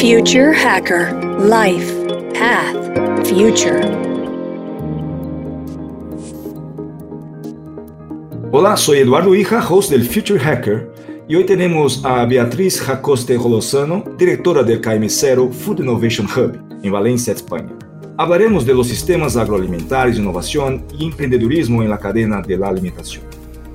Future Hacker Life Path Future. Hola, soy Eduardo Hija, host del Future Hacker, y hoy tenemos a Beatriz Jacoste Rolosano, directora del KM0 Food Innovation Hub, en Valencia, España. Hablaremos de los sistemas agroalimentarios, innovación y emprendedurismo en la cadena de la alimentación.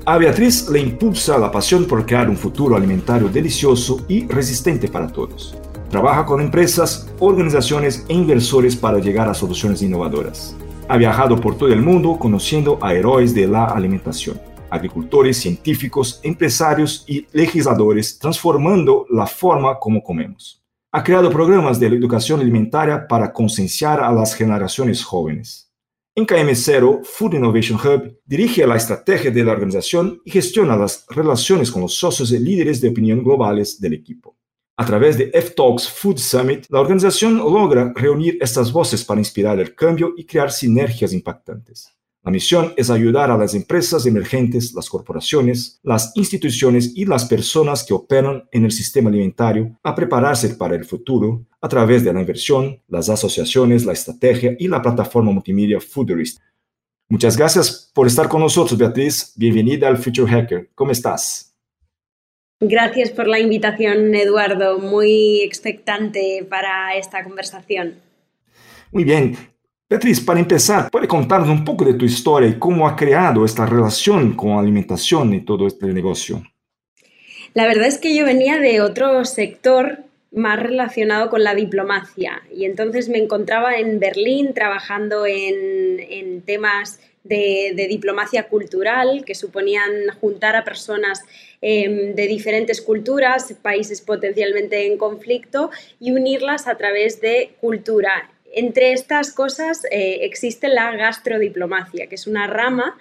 A Beatriz le impulsa la pasión por crear un futuro alimentario delicioso y resistente para todos. Trabaja con empresas, organizaciones e inversores para llegar a soluciones innovadoras. Ha viajado por todo el mundo conociendo a héroes de la alimentación, agricultores, científicos, empresarios y legisladores, transformando la forma como comemos. Ha creado programas de educación alimentaria para concienciar a las generaciones jóvenes. En KM0, Food Innovation Hub dirige la estrategia de la organización y gestiona las relaciones con los socios y líderes de opinión globales del equipo. A través de F-Talks Food Summit, la organización logra reunir estas voces para inspirar el cambio y crear sinergias impactantes. La misión es ayudar a las empresas emergentes, las corporaciones, las instituciones y las personas que operan en el sistema alimentario a prepararse para el futuro a través de la inversión, las asociaciones, la estrategia y la plataforma multimedia Foodorist. Muchas gracias por estar con nosotros, Beatriz. Bienvenida al Future Hacker. ¿Cómo estás? Gracias por la invitación, Eduardo. Muy expectante para esta conversación. Muy bien. Beatriz, para empezar, ¿puede contarnos un poco de tu historia y cómo ha creado esta relación con la alimentación y todo este negocio? La verdad es que yo venía de otro sector más relacionado con la diplomacia y entonces me encontraba en Berlín trabajando en, temas de, diplomacia cultural que suponían juntar a personas em, de diferentes culturas, países potencialmente en conflicto y unirlas a través de cultura entre estas cosas eh, existe la gastrodiplomacia, que es una rama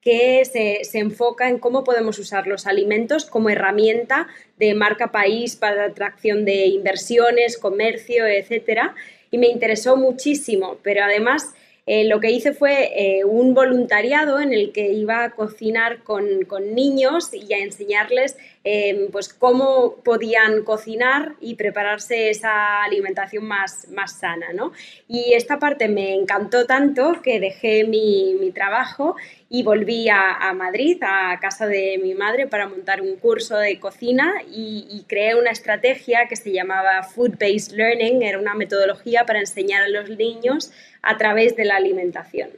que se, enfoca en cómo podemos usar los alimentos como herramienta de marca país para atracción de inversiones, comercio, etc. Y me interesó muchísimo, pero además eh, lo que hice fue eh, un voluntariado en el que iba a cocinar con, niños y a enseñarles em, pues cómo podían cocinar y prepararse esa alimentación más, más sana. ¿no? Y esta parte me encantó tanto que dejé mi, mi trabajo y volví a, Madrid, a casa de mi madre, para montar un curso de cocina y, creé una estrategia que se llamaba Food Based Learning, era una metodología para enseñar a los niños a través de la alimentación.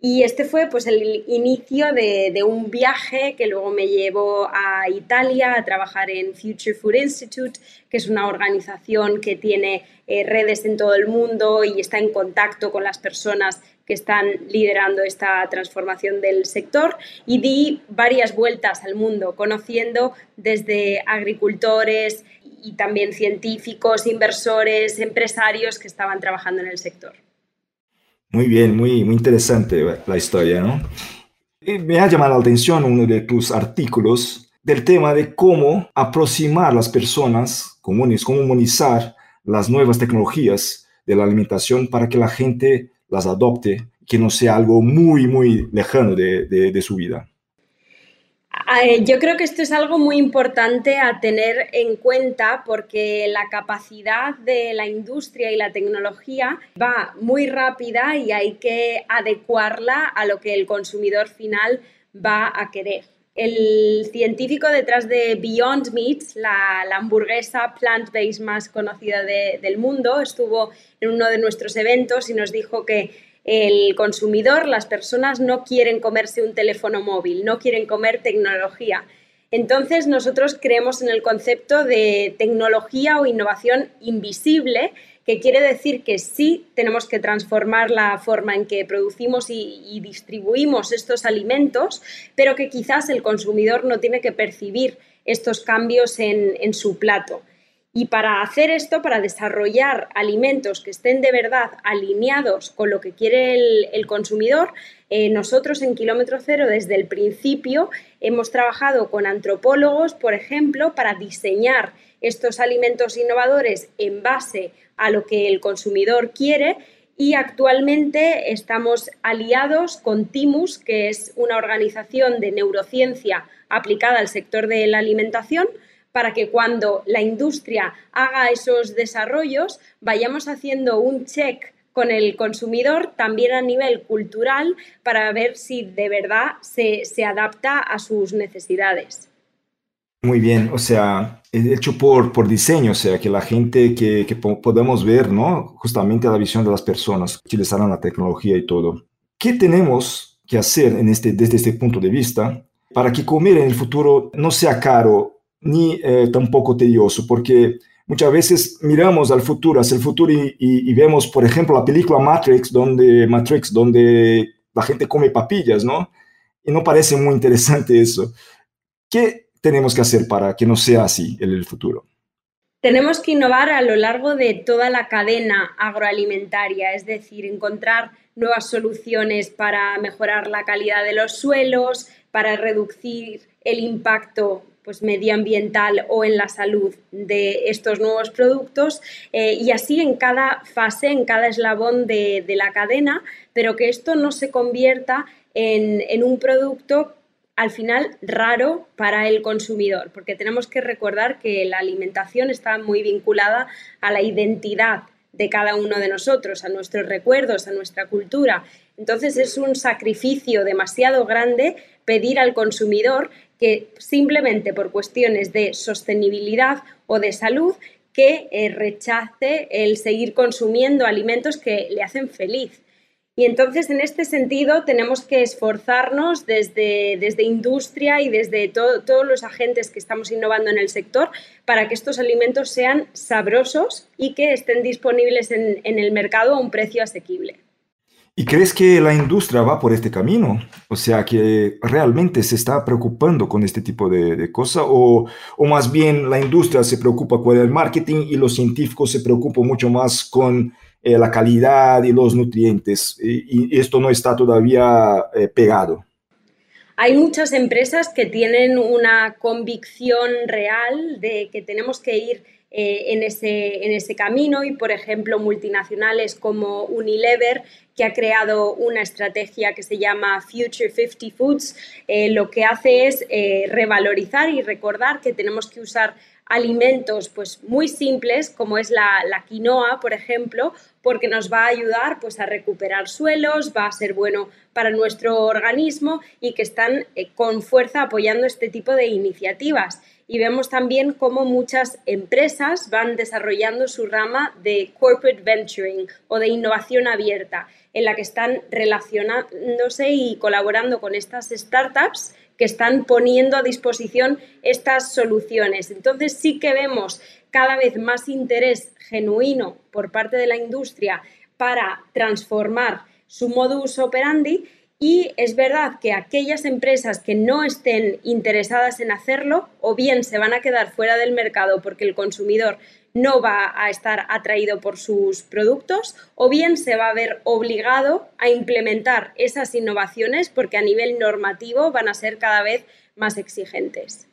Y este fue pues el inicio de, un viaje que luego me llevó a Italia a trabajar en Future Food Institute, que es una organización que tiene eh, redes en todo el mundo y está en contacto con las personas que están liderando esta transformación del sector y di varias vueltas al mundo, conociendo desde agricultores y también científicos, inversores, empresarios que estaban trabajando en el sector. Muy bien, muy, muy interesante la historia, ¿no? Me ha llamado la atención uno de tus artículos del tema de cómo aproximar las personas comunes, cómo humanizar las nuevas tecnologías de la alimentación para que la gente las adopte, que no sea algo muy, muy lejano de, de, su vida. Yo creo que esto es algo muy importante a tener en cuenta porque la capacidad de la industria y la tecnología va muy rápida y hay que adecuarla a lo que el consumidor final va a querer. El científico detrás de Beyond Meat, la, hamburguesa plant-based más conocida del mundo, estuvo en uno de nuestros eventos y nos dijo que el consumidor, las personas no quieren comerse un teléfono móvil, no quieren comer tecnología. Entonces nosotros creemos en el concepto de tecnología o innovación invisible, que quiere decir que sí tenemos que transformar la forma en que producimos y, distribuimos estos alimentos, pero que quizás el consumidor no tiene que percibir estos cambios en su plato. Y para hacer esto, para desarrollar alimentos que estén de verdad alineados con lo que quiere el, consumidor, eh, nosotros en Kilómetro Cero desde el principio hemos trabajado con antropólogos, por ejemplo, para diseñar estos alimentos innovadores en base a lo que el consumidor quiere y actualmente estamos aliados con Timus, que es una organización de neurociencia aplicada al sector de la alimentación, para que cuando la industria haga esos desarrollos vayamos haciendo un check con el consumidor también a nivel cultural para ver si de verdad se, adapta a sus necesidades. Muy bien, o sea, hecho por, por diseño, o sea, que la gente que, que podamos ver, ¿no? Justamente la visión de las personas que utilizaron la tecnología y todo. ¿Qué tenemos que hacer en este, desde este punto de vista para que comer en el futuro no sea caro ni eh, tampoco tedioso? Porque muchas veces miramos al futuro, hacia el futuro y, vemos, por ejemplo, la película Matrix, donde, Matrix, donde la gente come papillas, ¿no? Y no parece muy interesante eso. ¿Qué tenemos que hacer para que no sea así en el futuro? Tenemos que innovar a lo largo de toda la cadena agroalimentaria, es decir, encontrar nuevas soluciones para mejorar la calidad de los suelos, para reducir el impacto pues, medioambiental o en la salud de estos nuevos productos eh, y así en cada fase, en cada eslabón de, la cadena, pero que esto no se convierta en, en un producto al final raro para el consumidor, porque tenemos que recordar que la alimentación está muy vinculada a la identidad de cada uno de nosotros, a nuestros recuerdos, a nuestra cultura. Entonces es un sacrificio demasiado grande pedir al consumidor que simplemente por cuestiones de sostenibilidad o de salud que eh, rechace el seguir consumiendo alimentos que le hacen feliz. Y entonces, en este sentido, tenemos que esforzarnos desde, desde industria y desde todos los agentes que estamos innovando en el sector para que estos alimentos sean sabrosos y que estén disponibles en, en el mercado a un precio asequible. ¿Y crees que la industria va por este camino? O sea, que realmente se está preocupando con este tipo de, cosas o, o, más bien la industria se preocupa con el marketing y los científicos se preocupan mucho más con eh, la calidad y los nutrientes y, esto no está todavía eh, pegado. Hay muchas empresas que tienen una convicción real de que tenemos que ir eh, en, ese, en ese camino y, por ejemplo, multinacionales como Unilever, que ha creado una estrategia que se llama Future 50 Foods, lo que hace es revalorizar y recordar que tenemos que usar alimentos pues muy simples como es la, quinoa, por ejemplo, porque nos va a ayudar pues a recuperar suelos, va a ser bueno para nuestro organismo y que están con fuerza apoyando este tipo de iniciativas y vemos también cómo muchas empresas van desarrollando su rama de corporate venturing o de innovación abierta, en la que están relacionándose y colaborando con estas startups que están poniendo a disposición estas soluciones. Entonces sí que vemos cada vez más interés genuino por parte de la industria para transformar su modus operandi y es verdad que aquellas empresas que no estén interesadas en hacerlo, o bien se van a quedar fuera del mercado porque el consumidor no va a estar atraído por sus productos, o bien se va a ver obligado a implementar esas innovaciones porque a nivel normativo van a ser cada vez más exigentes.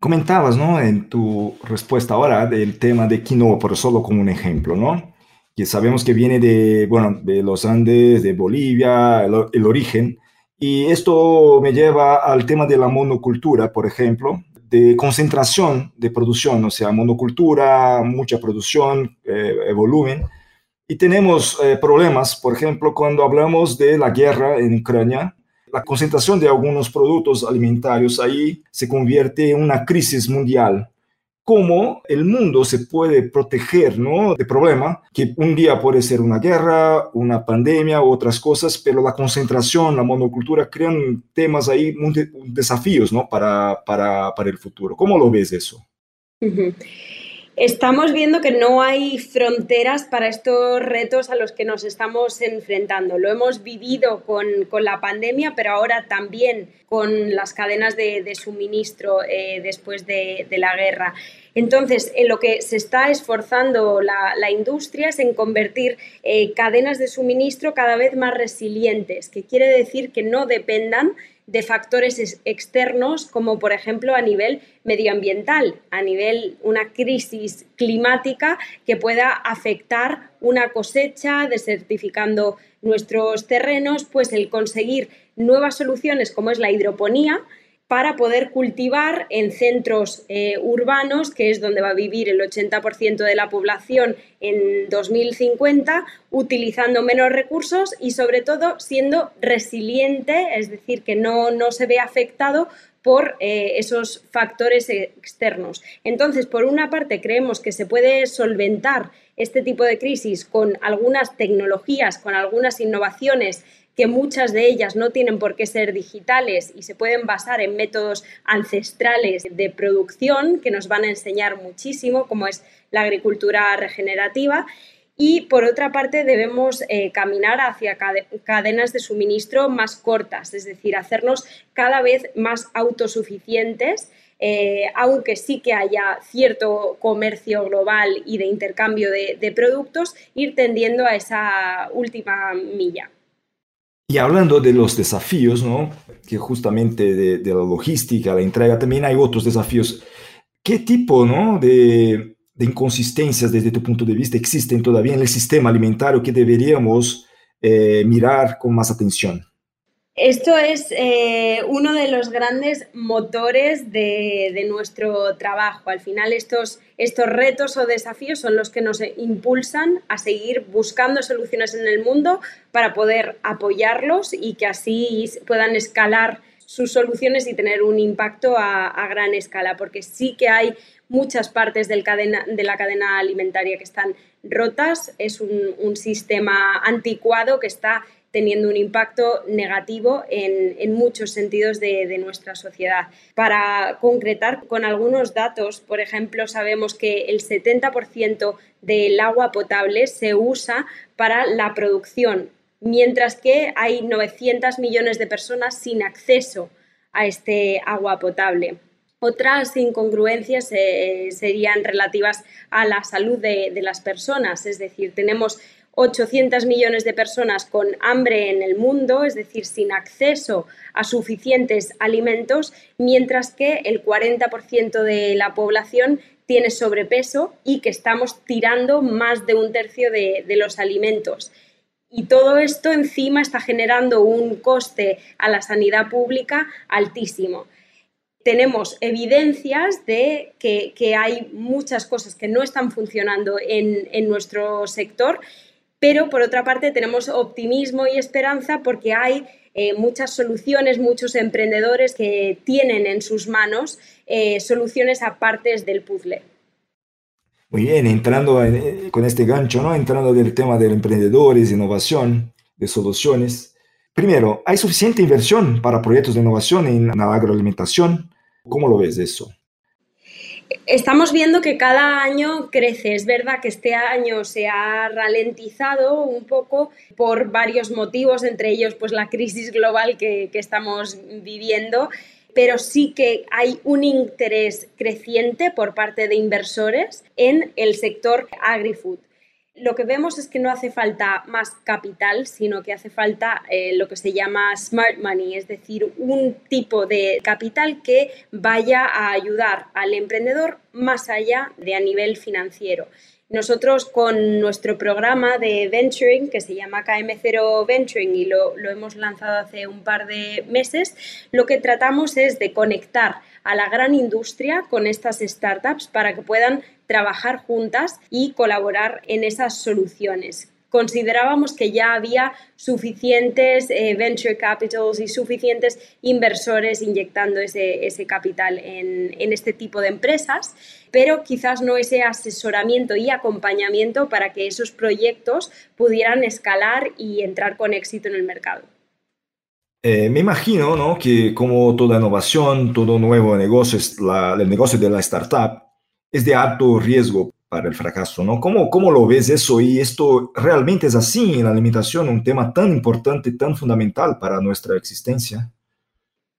Comentabas, ¿no? En tu respuesta ahora del tema de quinoa, por solo como un ejemplo, ¿no? Que sabemos que viene de, bueno, de los Andes, de Bolivia, el, origen. Y esto me lleva al tema de la monocultura, por ejemplo, de concentración de producción, o sea, monocultura, mucha producción, eh, volumen. Y tenemos eh, problemas, por ejemplo, cuando hablamos de la guerra en Ucrania, la concentración de algunos productos alimentarios ahí se convierte en una crisis mundial cómo el mundo se puede proteger ¿no? de problema, que un día puede ser una guerra, una pandemia otras cosas, pero la concentración, la monocultura crean temas ahí, desafíos ¿no? para, para, para el futuro. ¿Cómo lo ves eso? Estamos viendo que no hay fronteras para estos retos a los que nos estamos enfrentando. Lo hemos vivido con, la pandemia, pero ahora también con las cadenas de, suministro eh, después de, la guerra. Entonces, en lo que se está esforzando la, industria es en convertir eh, cadenas de suministro cada vez más resilientes, que quiere decir que no dependan de factores externos como por ejemplo a nivel medioambiental, a nivel una crisis climática que pueda afectar una cosecha, desertificando nuestros terrenos, pues el conseguir nuevas soluciones como es la hidroponía para poder cultivar en centros eh, urbanos, que es donde va a vivir el 80% de la población en 2050, utilizando menos recursos y sobre todo siendo resiliente, es decir, que no, no se ve afectado por eh, esos factores externos. Entonces, por una parte, creemos que se puede solventar este tipo de crisis con algunas tecnologías, con algunas innovaciones que muchas de ellas no tienen por qué ser digitales y se pueden basar en métodos ancestrales de producción que nos van a enseñar muchísimo, como es la agricultura regenerativa. Y por otra parte, debemos eh, caminar hacia cadenas de suministro más cortas, es decir, hacernos cada vez más autosuficientes, eh, aunque sí que haya cierto comercio global y de intercambio de productos, ir tendiendo a esa última milla. Y hablando de los desafíos, ¿no? que justamente de, la logística, la entrega, también hay otros desafíos. ¿Qué tipo ¿no? de, inconsistencias desde tu punto de vista existen todavía en el sistema alimentario que deberíamos eh, mirar con más atención? Esto es eh, uno de los grandes motores de, nuestro trabajo. Al final estos, estos retos o desafíos son los que nos impulsan a seguir buscando soluciones en el mundo para poder apoyarlos y que así puedan escalar sus soluciones y tener un impacto a, gran escala, porque sí que hay muchas partes de la cadena alimentaria que están rotas, es un sistema anticuado que está teniendo un impacto negativo en, muchos sentidos de, nuestra sociedad. Para concretar con algunos datos, por ejemplo, sabemos que el 70% del agua potable se usa para la producción, mientras que hay 900 millones de personas sin acceso a este agua potable. Otras incongruencias eh, serían relativas a la salud de, de, las personas, es decir, tenemos 800 millones de personas con hambre en el mundo, es decir, sin acceso a suficientes alimentos, mientras que el 40% de la población tiene sobrepeso y que estamos tirando más de un tercio de, los alimentos. Y todo esto encima está generando un coste a la sanidad pública altísimo tenemos evidencias de que, hay muchas cosas que no están funcionando en, en, nuestro sector pero por otra parte tenemos optimismo y esperanza porque hay eh, muchas soluciones, muchos emprendedores que tienen en sus manos eh, soluciones a partes del puzzle. Muy bien, entrando eh, con este gancho, ¿no? entrando del tema de emprendedores, innovación, de soluciones. Primero, ¿hay suficiente inversión para proyectos de innovación en la agroalimentación? ¿Cómo lo ves eso? Estamos viendo que cada año crece. Es verdad que este año se ha ralentizado un poco por varios motivos, entre ellos pues la crisis global que, que estamos viviendo, pero sí que hay un interés creciente por parte de inversores en el sector agri-food lo que vemos es que no hace falta más capital, sino que hace falta eh, lo que se llama smart money, es decir, un tipo de capital que vaya a ayudar al emprendedor más allá de a nivel financiero. Nosotros con nuestro programa de venturing, que se llama KM0 Venturing y lo, lo hemos lanzado hace un par de meses, lo que tratamos es de conectar a la gran industria con estas startups para que puedan trabajar juntas y colaborar en esas soluciones. Considerábamos que ya había suficientes eh, venture capitals y suficientes inversores inyectando ese, ese capital en, en este tipo de empresas, pero quizás no ese asesoramiento y acompañamiento para que esos proyectos pudieran escalar y entrar con éxito en el mercado. Eh, me imagino ¿no? que como toda innovación, todo nuevo negocio, el negocio de la startup es de alto riesgo para el fracaso, ¿no? ¿Cómo, ¿Cómo lo ves eso? Y esto realmente es así la alimentación, un tema tan importante, tan fundamental para nuestra existencia.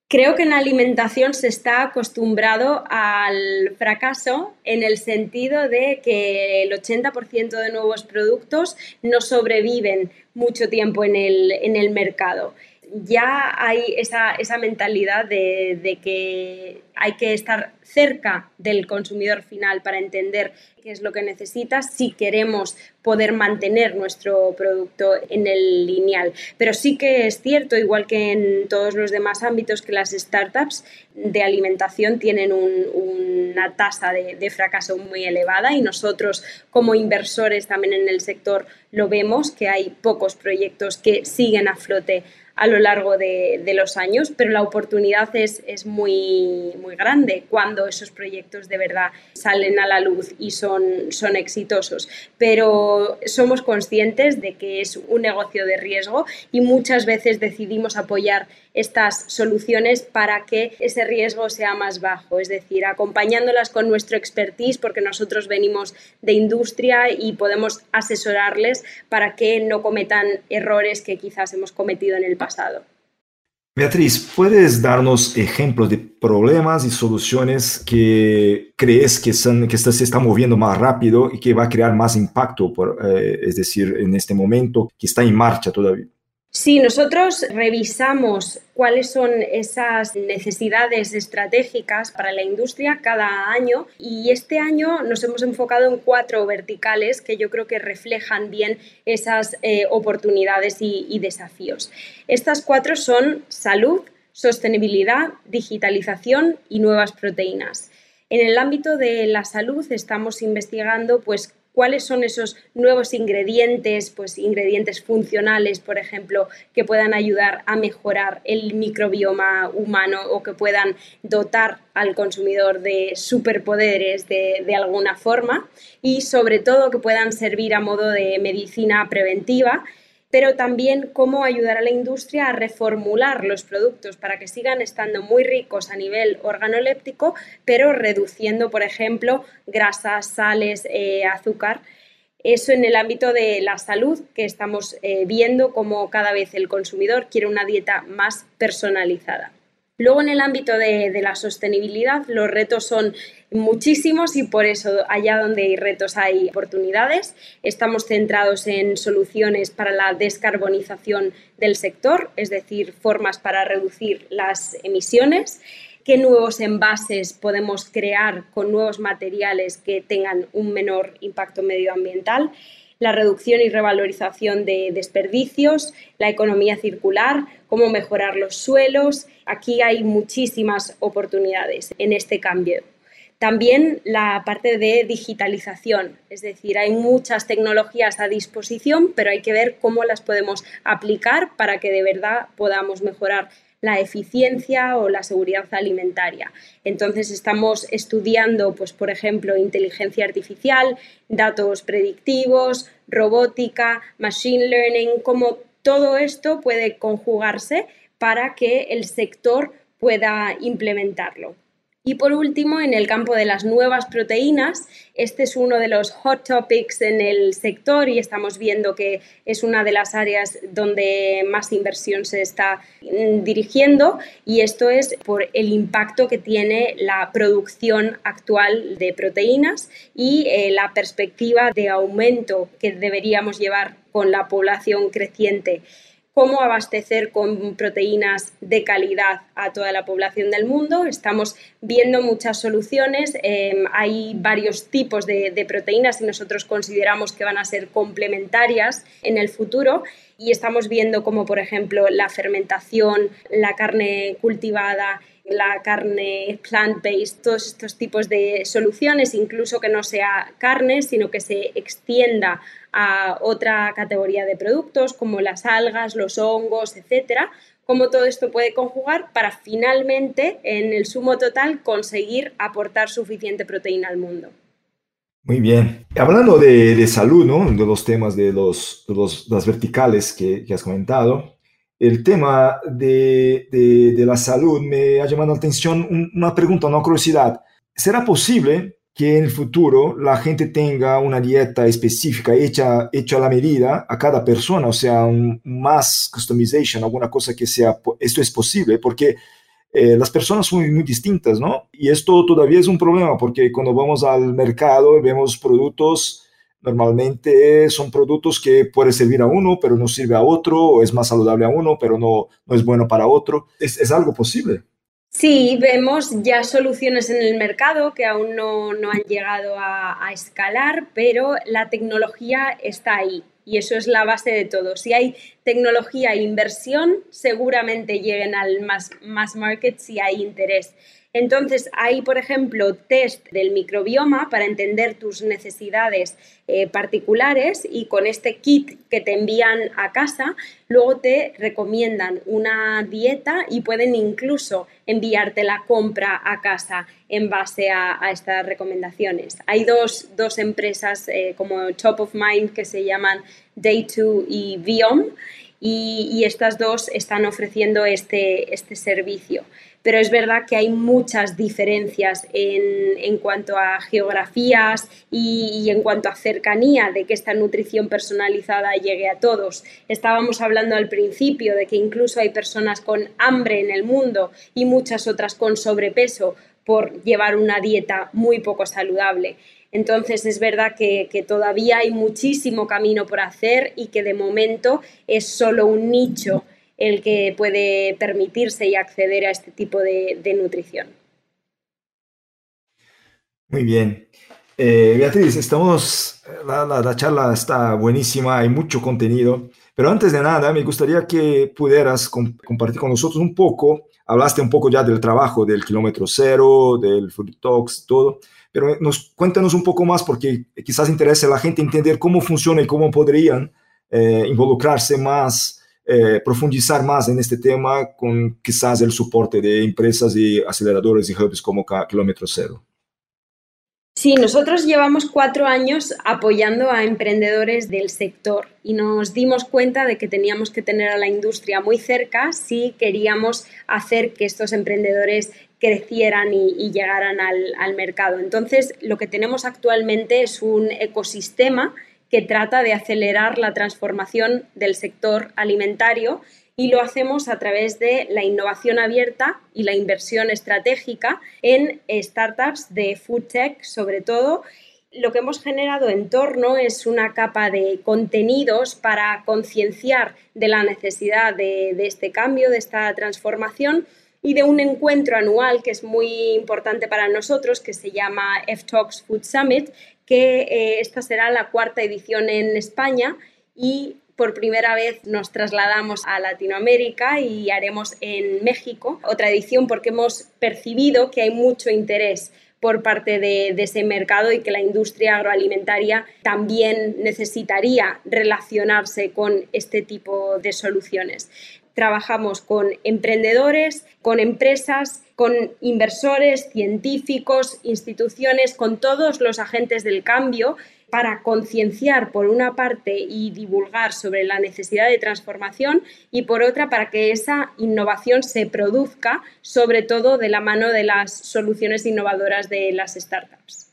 Creo que en la alimentación se está acostumbrado al fracaso en el sentido de que el 80% de nuevos productos no sobreviven mucho tiempo en el, en el mercado ya hay esa, mentalidad de, que hay que estar cerca del consumidor final para entender qué es lo que necesita si queremos poder mantener nuestro producto en el lineal. Pero sí que es cierto, igual que en todos los demás ámbitos, que las startups de alimentación tienen una tasa de, de fracaso muy elevada y nosotros como inversores también en el sector lo vemos, que hay pocos proyectos que siguen a flote a lo largo de, los años, pero la oportunidad es, es, muy, muy grande cuando esos proyectos de verdad salen a la luz y son, son exitosos. Pero somos conscientes de que es un negocio de riesgo y muchas veces decidimos apoyar estas soluciones para que ese riesgo sea más bajo, es decir, acompañándolas con nuestro expertise, porque nosotros venimos de industria y podemos asesorarles para que no cometan errores que quizás hemos cometido en el pasado. Beatriz, ¿puedes darnos ejemplos de problemas y soluciones que crees que, que se está moviendo más rápido y que va a crear más impacto, por, eh, es decir, en este momento que está en marcha todavía? Sí, nosotros revisamos cuáles son esas necesidades estratégicas para la industria cada año y este año nos hemos enfocado en cuatro verticales que yo creo que reflejan bien esas eh, oportunidades y desafíos. Estas cuatro son salud, sostenibilidad, digitalización y nuevas proteínas. En el ámbito de la salud estamos investigando pues cuáles son esos nuevos ingredientes, pues ingredientes funcionales, por ejemplo, que puedan ayudar a mejorar el microbioma humano o que puedan dotar al consumidor de superpoderes de, de alguna forma y sobre todo que puedan servir a modo de medicina preventiva pero también cómo ayudar a la industria a reformular los productos para que sigan estando muy ricos a nivel organoléptico, pero reduciendo, por ejemplo, grasas, sales, eh, azúcar. Eso en el ámbito de la salud, que estamos eh, viendo cómo cada vez el consumidor quiere una dieta más personalizada. Luego, en el ámbito de, la sostenibilidad, los retos son muchísimos y por eso allá donde hay retos hay oportunidades. Estamos centrados en soluciones para la descarbonización del sector, es decir, formas para reducir las emisiones qué nuevos envases podemos crear con nuevos materiales que tengan un menor impacto medioambiental la reducción y revalorización de desperdicios, la economía circular, cómo mejorar los suelos. Aquí hay muchísimas oportunidades en este cambio. También la parte de digitalización, es decir, hay muchas tecnologías a disposición, pero hay que ver cómo las podemos aplicar para que de verdad podamos mejorar la eficiencia o la seguridad alimentaria. Entonces estamos estudiando, pues, por ejemplo, inteligencia artificial, datos predictivos, robótica, machine learning, cómo todo esto puede conjugarse para que el sector pueda implementarlo. Y por último, en el campo de las nuevas proteínas, este es uno de los hot topics en el sector y estamos viendo que es una de las áreas donde más inversión se está mm, dirigiendo y esto es por el impacto que tiene la producción actual de proteínas y eh, la perspectiva de aumento que deberíamos llevar con la población creciente cómo abastecer con proteínas de calidad a toda la población del mundo. Estamos viendo muchas soluciones. Em, hay varios tipos de, proteínas y nosotros consideramos que van a ser complementarias en el futuro y estamos viendo como por ejemplo la fermentación, la carne cultivada, la carne plant-based, todos estos tipos de soluciones, incluso que no sea carne, sino que se extienda a otra categoría de productos como las algas, los hongos, etcétera, cómo todo esto puede conjugar para finalmente, en el sumo total, conseguir aportar suficiente proteína al mundo. Muy bien. Hablando de, salud, ¿no? de los temas de, los, las verticales que, has comentado, el tema de, de, la salud me ha llamado la atención una pregunta, una curiosidad. ¿Será posible que en el futuro la gente tenga una dieta específica hecha, hecha a la medida a cada persona, o sea, un más customization, alguna cosa que sea, esto es posible porque eh, las personas son muy distintas, ¿no? Y esto todavía es un problema porque cuando vamos al mercado vemos productos normalmente son productos que puede servir a uno, pero no sirve a otro, o es más saludable a uno, pero no, no es bueno para otro. ¿Es, algo posible? Sí, vemos ya soluciones en el mercado que aún no, han llegado a, a, escalar, pero la tecnología está ahí y eso es la base de todo. Si hay tecnología e inversión, seguramente lleguen al mass, mass market si hay interés. Entonces, hay, por ejemplo, test del microbioma para entender tus necesidades eh, particulares y con este kit que te envían a casa, luego te recomiendan una dieta y pueden incluso enviarte la compra a casa en base a, estas recomendaciones. Hay dos, empresas eh, como Top of Mind que se llaman Day2 y Biome y, estas dos están ofreciendo este, este servicio pero es verdad que hay muchas diferencias en, cuanto a geografías y, en cuanto a cercanía de que esta nutrición personalizada llegue a todos. Estábamos hablando al principio de que incluso hay personas con hambre en el mundo y muchas otras con sobrepeso por llevar una dieta muy poco saludable. Entonces es verdad que, que, todavía hay muchísimo camino por hacer y que de momento es solo un nicho el que puede permitirse y acceder a este tipo de, nutrición. Muy bien. Eh, Beatriz, estamos, la, charla está buenísima, hay mucho contenido, pero antes de nada me gustaría que pudieras compartir con nosotros un poco, hablaste un poco ya del trabajo del kilómetro cero, del Food Talks, todo, pero nos, cuéntanos un poco más porque quizás interese a la gente entender cómo funciona y cómo podrían eh, involucrarse más eh, profundizar más en este tema con quizás el soporte de empresas y aceleradores y hubs como Kilómetro Cero. Sí, nosotros llevamos cuatro años apoyando a emprendedores del sector y nos dimos cuenta de que teníamos que tener a la industria muy cerca si queríamos hacer que estos emprendedores crecieran y, llegaran al, al mercado. Entonces, lo que tenemos actualmente es un ecosistema que trata de acelerar la transformación del sector alimentario y lo hacemos a través de la innovación abierta y la inversión estratégica en startups de food tech sobre todo. Lo que hemos generado en torno es una capa de contenidos para concienciar de la necesidad de, de este cambio, de esta transformación y de un encuentro anual que es muy importante para nosotros, que se llama F-Talks Food Summit, que eh, esta será la cuarta edición en España y por primera vez nos trasladamos a Latinoamérica y haremos en México otra edición porque hemos percibido que hay mucho interés por parte de, de, ese mercado y que la industria agroalimentaria también necesitaría relacionarse con este tipo de soluciones trabajamos con emprendedores, con empresas, con inversores, científicos, instituciones, con todos los agentes del cambio para concienciar por una parte y divulgar sobre la necesidad de transformación y por otra para que esa innovación se produzca sobre todo de la mano de las soluciones innovadoras de las startups.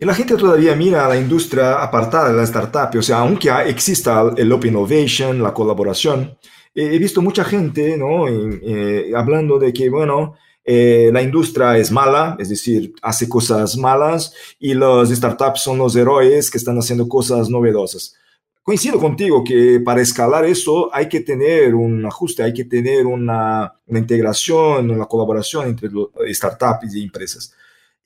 La gente todavía mira a la industria apartada de la startup, o sea, aunque exista el Open Innovation, la colaboración, he visto mucha gente ¿no? Eh, hablando de que, bueno, eh, la industria es mala, es decir, hace cosas malas y los startups son los héroes que están haciendo cosas novedosas. Coincido contigo que para escalar eso hay que tener un ajuste, hay que tener una, una integración, una colaboración entre startups y empresas.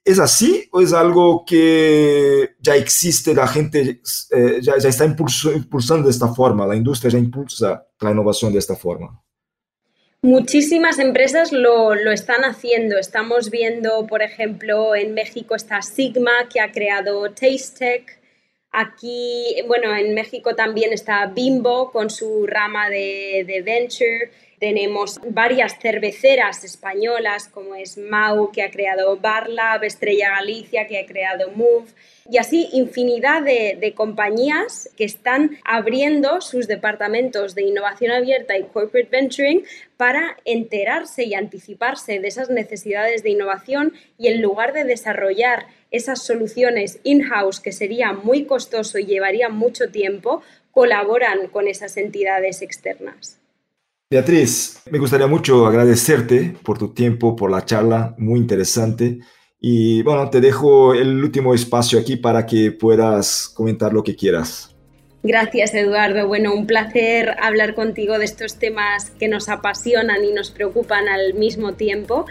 ¿Es así o es algo que ya existe, la gente eh, ya, ya, está impulsando de esta forma, la industria ya impulsa la innovación de esta forma? Muchísimas empresas lo, lo, están haciendo. Estamos viendo, por ejemplo, en México está Sigma, que ha creado Tech. Aquí, bueno, en México también está Bimbo con su rama de, de venture. Tenemos varias cerveceras españolas como es Mau que ha creado Barlab, Estrella Galicia que ha creado Move y así infinidad de, compañías que están abriendo sus departamentos de innovación abierta y corporate venturing para enterarse y anticiparse de esas necesidades de innovación y en lugar de desarrollar esas soluciones in-house que sería muy costoso y llevaría mucho tiempo, colaboran con esas entidades externas. Beatriz, me gustaría mucho agradecerte por tu tiempo, por la charla, muy interesante. Y bueno, te dejo el último espacio aquí para que puedas comentar lo que quieras. Gracias, Eduardo. Bueno, un placer hablar contigo de estos temas que nos apasionan y nos preocupan al mismo tiempo.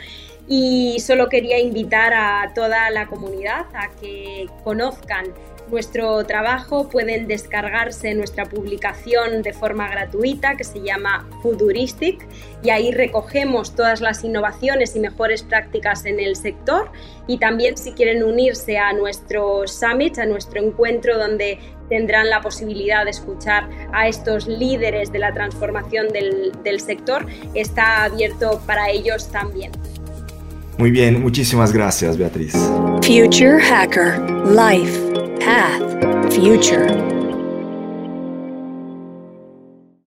Y solo quería invitar a toda la comunidad a que conozcan nuestro trabajo, pueden descargarse nuestra publicación de forma gratuita que se llama Futuristic y ahí recogemos todas las innovaciones y mejores prácticas en el sector y también si quieren unirse a nuestro summit, a nuestro encuentro donde tendrán la posibilidad de escuchar a estos líderes de la transformación del, sector, está abierto para ellos también. Muy bien, muchísimas gracias Beatriz. Future Hacker Life Path Future